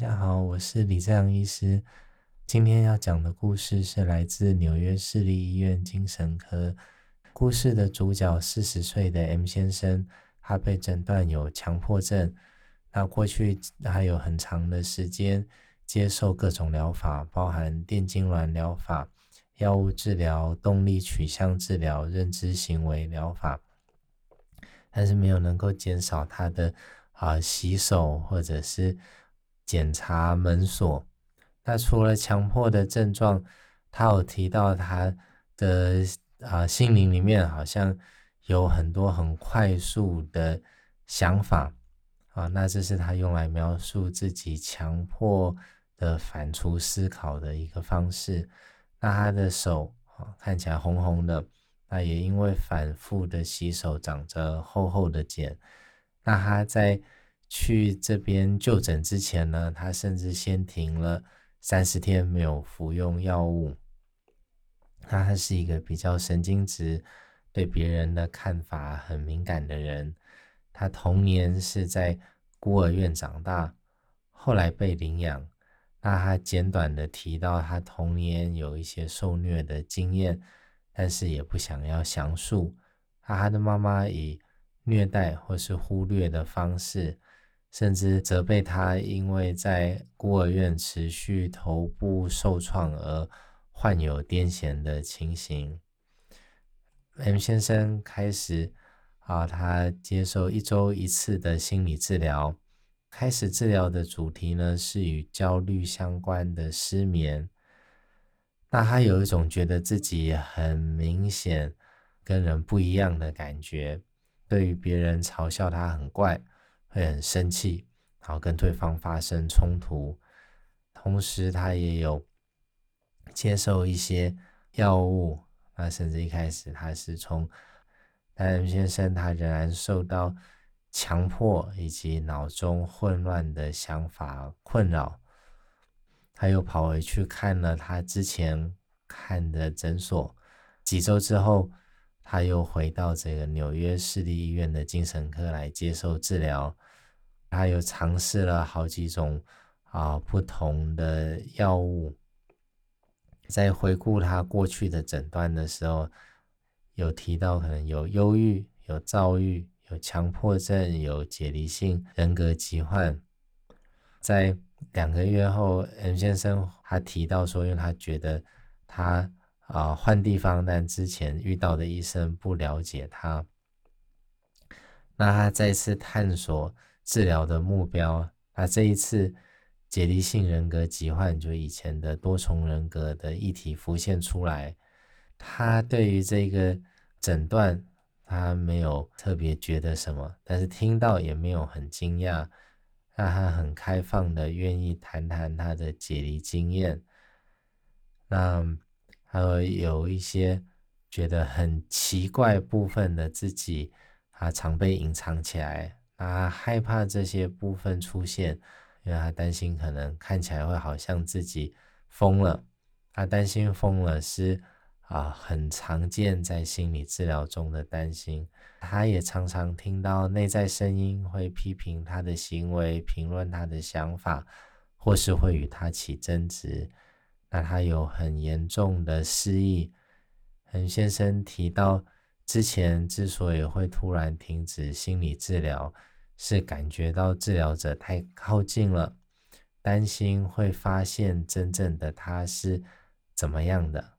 大家好，我是李正阳医师。今天要讲的故事是来自纽约市立医院精神科。故事的主角四十岁的 M 先生，他被诊断有强迫症。那过去还有很长的时间接受各种疗法，包含电痉挛疗法、药物治疗、动力取向治疗、认知行为疗法，但是没有能够减少他的啊洗手或者是。检查门锁，那除了强迫的症状，他有提到他的啊心灵里面好像有很多很快速的想法啊，那这是他用来描述自己强迫的反刍思考的一个方式。那他的手啊看起来红红的，那也因为反复的洗手长着厚厚的茧。那他在。去这边就诊之前呢，他甚至先停了三十天没有服用药物。他还是一个比较神经质、对别人的看法很敏感的人。他童年是在孤儿院长大，后来被领养。那他简短的提到他童年有一些受虐的经验，但是也不想要详述。他的妈妈以虐待或是忽略的方式。甚至责备他，因为在孤儿院持续头部受创而患有癫痫的情形。M 先生开始啊，他接受一周一次的心理治疗。开始治疗的主题呢是与焦虑相关的失眠。那他有一种觉得自己很明显跟人不一样的感觉，对于别人嘲笑他很怪。会很生气，然后跟对方发生冲突。同时，他也有接受一些药物。那甚至一开始，他是从但先生，他仍然受到强迫以及脑中混乱的想法困扰。他又跑回去看了他之前看的诊所。几周之后。他又回到这个纽约市立医院的精神科来接受治疗。他又尝试了好几种啊不同的药物。在回顾他过去的诊断的时候，有提到可能有忧郁、有躁郁、有强迫症、有解离性人格疾患。在两个月后，M 先生他提到说，因为他觉得他。啊，换地方，但之前遇到的医生不了解他。那他再次探索治疗的目标。那这一次解离性人格疾患，就以前的多重人格的议题浮现出来。他对于这个诊断，他没有特别觉得什么，但是听到也没有很惊讶。那他很开放的，愿意谈谈他的解离经验。那。还有有一些觉得很奇怪部分的自己，他常被隐藏起来，他害怕这些部分出现，因为他担心可能看起来会好像自己疯了。他担心疯了是啊，很常见在心理治疗中的担心。他也常常听到内在声音会批评他的行为，评论他的想法，或是会与他起争执。那他有很严重的失忆，很先生提到，之前之所以会突然停止心理治疗，是感觉到治疗者太靠近了，担心会发现真正的他是怎么样的。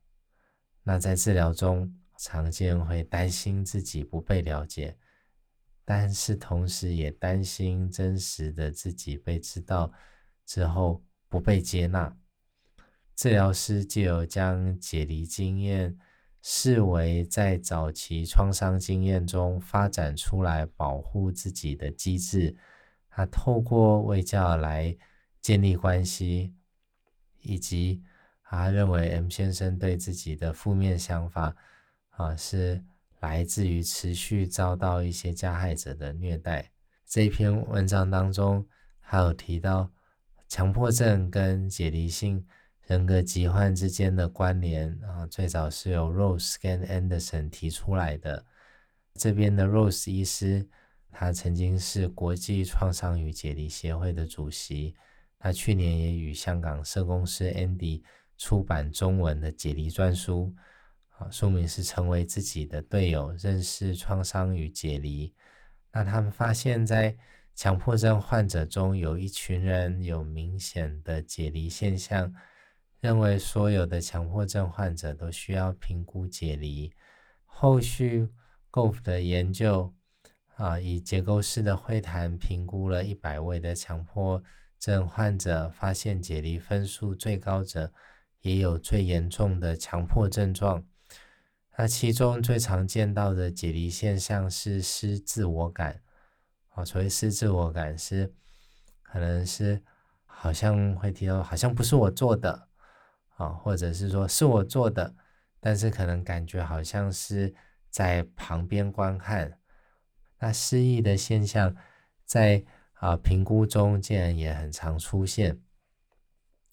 那在治疗中，常见会担心自己不被了解，但是同时也担心真实的自己被知道之后不被接纳。治疗师就有将解离经验视为在早期创伤经验中发展出来保护自己的机制。他透过卫教来建立关系，以及他认为 M 先生对自己的负面想法啊是来自于持续遭到一些加害者的虐待。这篇文章当中还有提到强迫症跟解离性。人格疾患之间的关联啊，最早是由 Rose 跟 Anderson 提出来的。这边的 Rose 医师，他曾经是国际创伤与解离协会的主席。他去年也与香港社工师 Andy 出版中文的解离专书，啊，书名是《成为自己的队友：认识创伤与解离》。那他们发现，在强迫症患者中有一群人有明显的解离现象，认为所有的强迫症患者都需要评估解离。后续 Golf 的研究啊，以结构式的会谈评估了一百位的强迫症患者，发现解离分数最高者也有最严重的强迫症状。那其中最常见到的解离现象是失自我感，啊，所谓失自我感是，可能是好像会提到好像不是我做的，啊，或者是说是我做的，但是可能感觉好像是在旁边观看。那失忆的现象在啊评估中竟然也很常出现。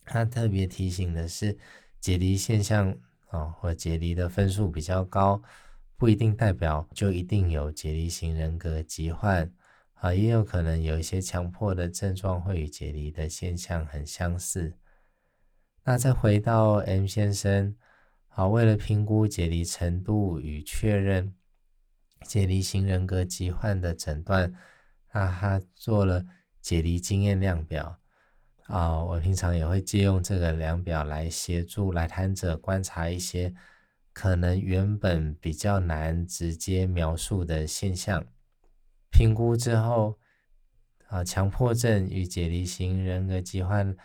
他特别提醒的是解离现象。啊，或解离的分数比较高，不一定代表就一定有解离型人格疾患啊，也有可能有一些强迫的症状会与解离的现象很相似。那再回到 M 先生，啊，为了评估解离程度与确认解离型人格疾患的诊断，那他做了解离经验量表。啊，我平常也会借用这个量表来协助来谈者观察一些可能原本比较难直接描述的现象。评估之后，啊，强迫症与解离型人格疾患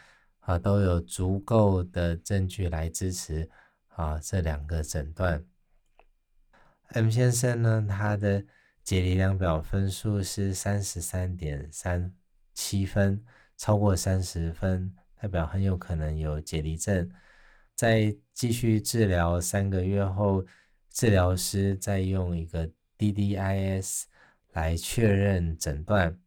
啊都有足够的证据来支持啊这两个诊断。M 先生呢，他的解离量表分数是三十三点三七分。超过三十分，代表很有可能有解离症。在继续治疗三个月后，治疗师再用一个 DDIS 来确认诊断。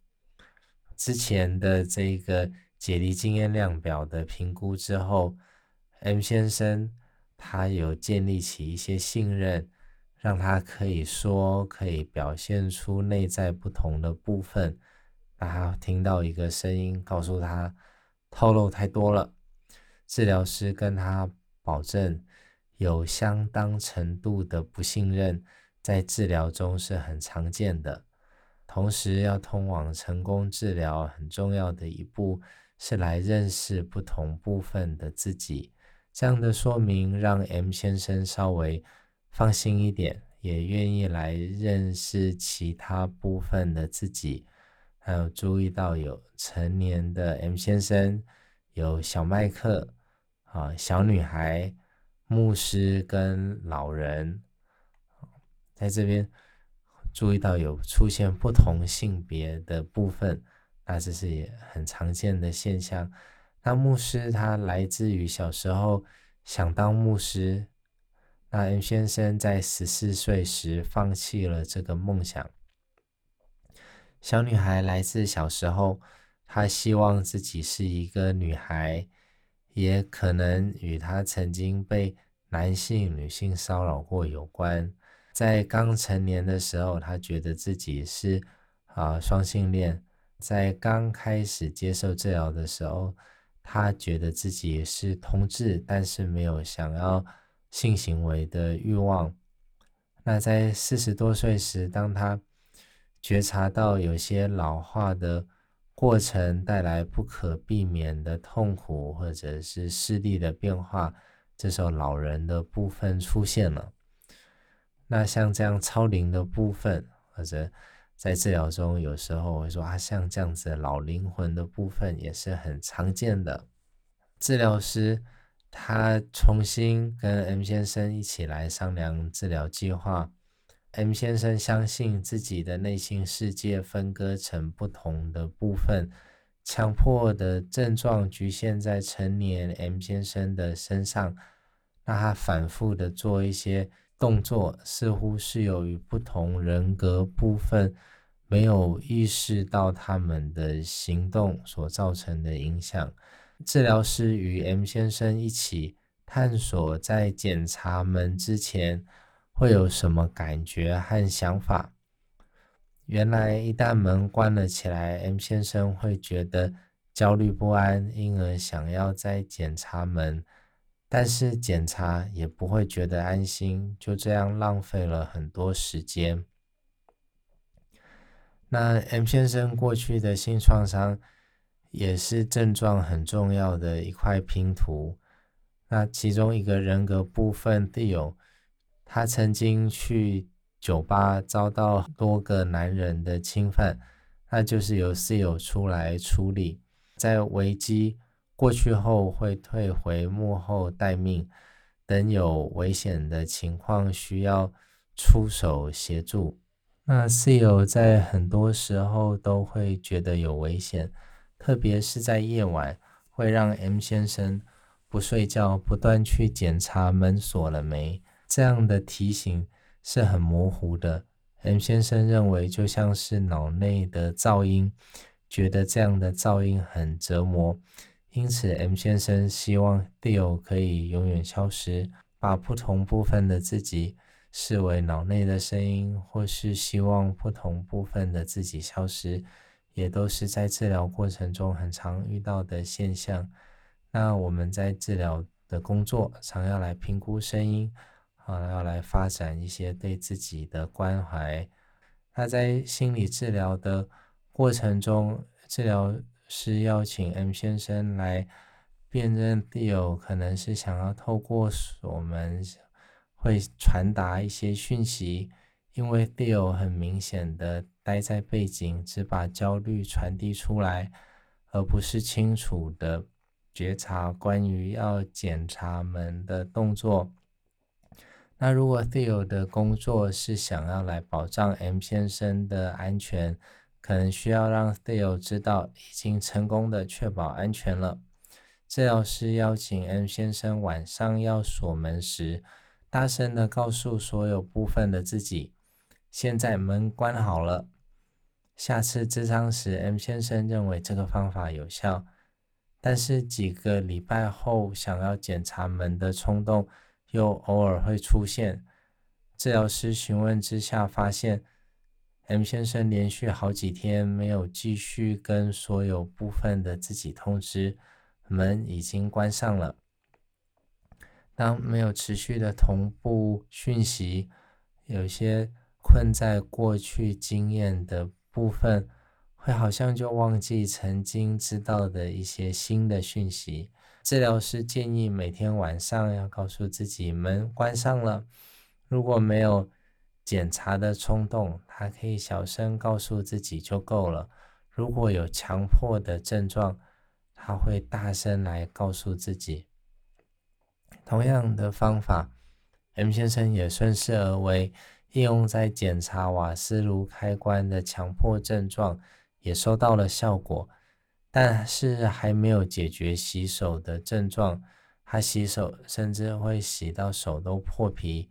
之前的这个解离经验量表的评估之后，M 先生他有建立起一些信任，让他可以说，可以表现出内在不同的部分。他听到一个声音，告诉他透露太多了。治疗师跟他保证，有相当程度的不信任，在治疗中是很常见的。同时，要通往成功治疗很重要的一步，是来认识不同部分的自己。这样的说明让 M 先生稍微放心一点，也愿意来认识其他部分的自己。还有注意到有成年的 M 先生，有小麦克啊，小女孩，牧师跟老人，在这边注意到有出现不同性别的部分，那这是也很常见的现象。那牧师他来自于小时候想当牧师，那 M 先生在十四岁时放弃了这个梦想。小女孩来自小时候，她希望自己是一个女孩，也可能与她曾经被男性、女性骚扰过有关。在刚成年的时候，她觉得自己是啊双性恋。在刚开始接受治疗的时候，他觉得自己是同志，但是没有想要性行为的欲望。那在四十多岁时，当他觉察到有些老化的过程带来不可避免的痛苦，或者是视力的变化，这时候老人的部分出现了。那像这样超龄的部分，或者在治疗中有时候我会说啊，像这样子老灵魂的部分也是很常见的。治疗师他重新跟 M 先生一起来商量治疗计划。M 先生相信自己的内心世界分割成不同的部分，强迫的症状局限在成年 M 先生的身上。那他反复的做一些动作，似乎是由于不同人格部分没有意识到他们的行动所造成的影响。治疗师与 M 先生一起探索，在检查门之前。会有什么感觉和想法？原来一旦门关了起来，M 先生会觉得焦虑不安，因而想要再检查门，但是检查也不会觉得安心，就这样浪费了很多时间。那 M 先生过去的性创伤也是症状很重要的一块拼图。那其中一个人格部分 Theo，他曾经去酒吧遭到多个男人的侵犯，那就是由室友出来处理，在危机过去后会退回幕后待命，等有危险的情况需要出手协助。那室友在很多时候都会觉得有危险，特别是在夜晚，会让 M 先生不睡觉，不断去检查门锁了没。这样的提醒是很模糊的。M 先生认为就像是脑内的噪音，觉得这样的噪音很折磨，因此 M 先生希望 Theo 可以永远消失，把不同部分的自己。视为脑内的声音，或是希望不同部分的自己消失，也都是在治疗过程中很常遇到的现象。那我们在治疗的工作，常要来评估声音，啊，要来发展一些对自己的关怀。那在心理治疗的过程中，治疗是邀请 M 先生来辨认 Theo，可能是想要透过我们。会传达一些讯息，因为 Theo 很明显的待在背景，只把焦虑传递出来，而不是清楚的觉察关于要检查门的动作。那如果 Theo 的工作是想要来保障 M 先生的安全，可能需要让 Theo 知道已经成功的确保安全了。治疗师邀请 M 先生晚上要锁门时。大声的告诉所有部分的自己，现在门关好了。下次智商时，M 先生认为这个方法有效，但是几个礼拜后，想要检查门的冲动又偶尔会出现。治疗师询问之下，发现 M 先生连续好几天没有继续跟所有部分的自己通知，门已经关上了。当没有持续的同步讯息，有些困在过去经验的部分，会好像就忘记曾经知道的一些新的讯息。治疗师建议每天晚上要告诉自己门关上了。如果没有检查的冲动，他可以小声告诉自己就够了。如果有强迫的症状，他会大声来告诉自己。同样的方法，M 先生也顺势而为，应用在检查瓦斯炉开关的强迫症状，也收到了效果，但是还没有解决洗手的症状。他洗手甚至会洗到手都破皮。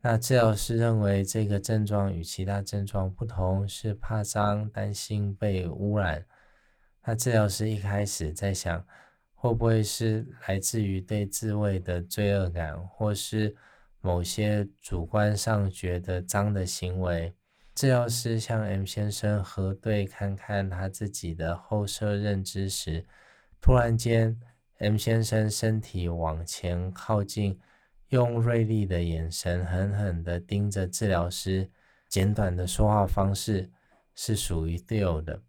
那治疗师认为这个症状与其他症状不同，是怕脏，担心被污染。那治疗师一开始在想。会不会是来自于对自慰的罪恶感，或是某些主观上觉得脏的行为？治疗师向 M 先生核对看看他自己的后设认知时，突然间，M 先生身体往前靠近，用锐利的眼神狠狠地盯着治疗师，简短的说话方式是属于 Theo 的。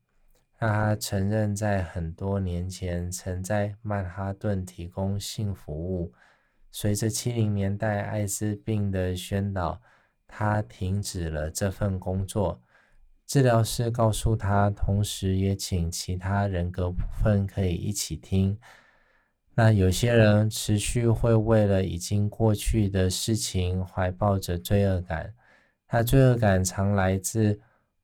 让他承认，在很多年前曾在曼哈顿提供性服务。随着七零年代艾滋病的宣导，他停止了这份工作。治疗师告诉他，同时也请其他人格部分可以一起听。那有些人持续会为了已经过去的事情怀抱着罪恶感，他罪恶感常来自。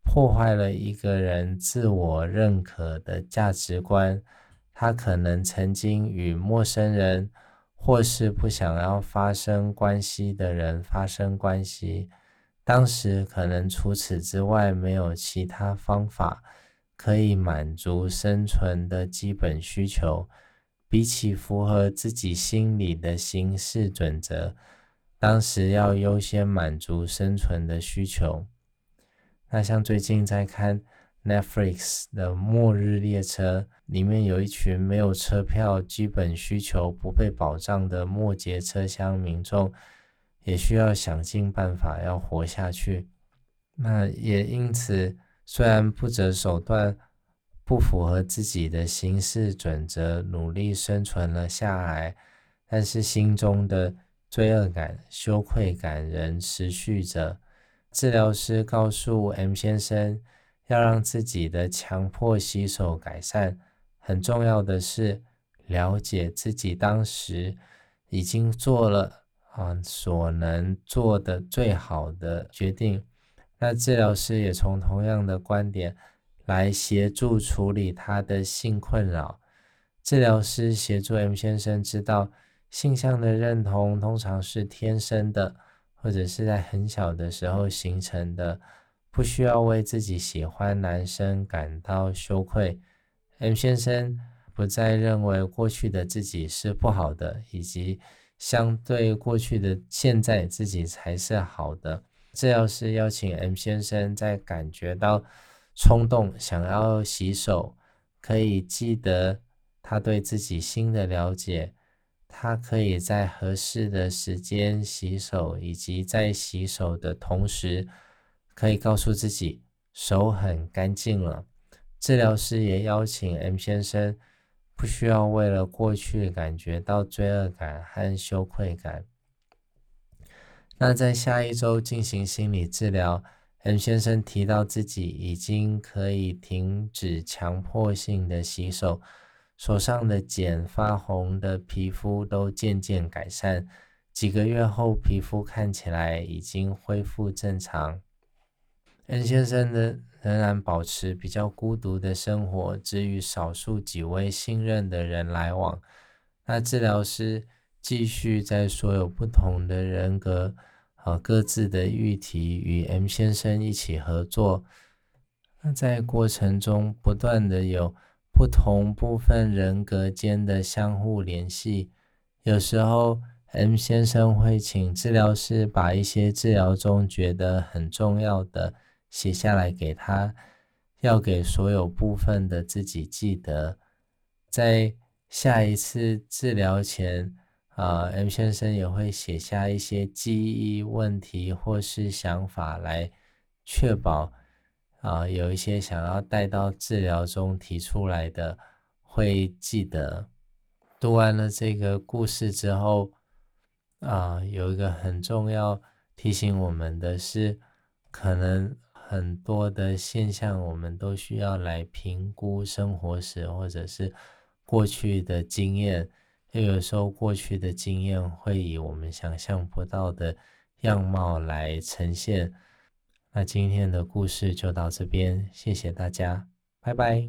破坏了一个人自我认可的价值观，他可能曾经与陌生人或是不想要发生关系的人发生关系，当时可能除此之外没有其他方法可以满足生存的基本需求，比起符合自己心里的行事准则，当时要优先满足生存的需求。那像最近在看 Netflix 的《末日列车》，里面有一群没有车票、基本需求不被保障的末节车厢民众，也需要想尽办法要活下去。那也因此，虽然不择手段、不符合自己的行事准则，努力生存了下来，但是心中的罪恶感、羞愧感仍持续着。治疗师告诉 M 先生。要让自己的强迫洗手改善，很重要的是了解自己当时已经做了啊所能做的最好的决定。那治疗师也从同样的观点来协助处理他的性困扰。治疗师协助 M 先生知道，性向的认同通常是天生的，或者是在很小的时候形成的。不需要为自己喜欢男生感到羞愧。M 先生不再认为过去的自己是不好的，以及相对过去的现在自己才是好的。治疗师邀请 M 先生在感觉到冲动想要洗手，可以记得他对自己新的了解，他可以在合适的时间洗手，以及在洗手的同时。可以告诉自己手很干净了。治疗师也邀请 M 先生不需要为了过去感觉到罪恶感和羞愧感。那在下一周进行心理治疗，M 先生提到自己已经可以停止强迫性的洗手，手上的茧、发红的皮肤都渐渐改善。几个月后，皮肤看起来已经恢复正常。N 先生的仍然保持比较孤独的生活，只与少数几位信任的人来往。那治疗师继续在所有不同的人格啊各自的议题与 M 先生一起合作。那在过程中不断的有不同部分人格间的相互联系。有时候 M 先生会请治疗师把一些治疗中觉得很重要的。写下来给他，要给所有部分的自己记得，在下一次治疗前，啊，M 先生也会写下一些记忆问题或是想法，来确保啊，有一些想要带到治疗中提出来的会记得。读完了这个故事之后，啊，有一个很重要提醒我们的是，可能。很多的现象，我们都需要来评估生活史或者是过去的经验。就有时候，过去的经验会以我们想象不到的样貌来呈现。那今天的故事就到这边，谢谢大家，拜拜。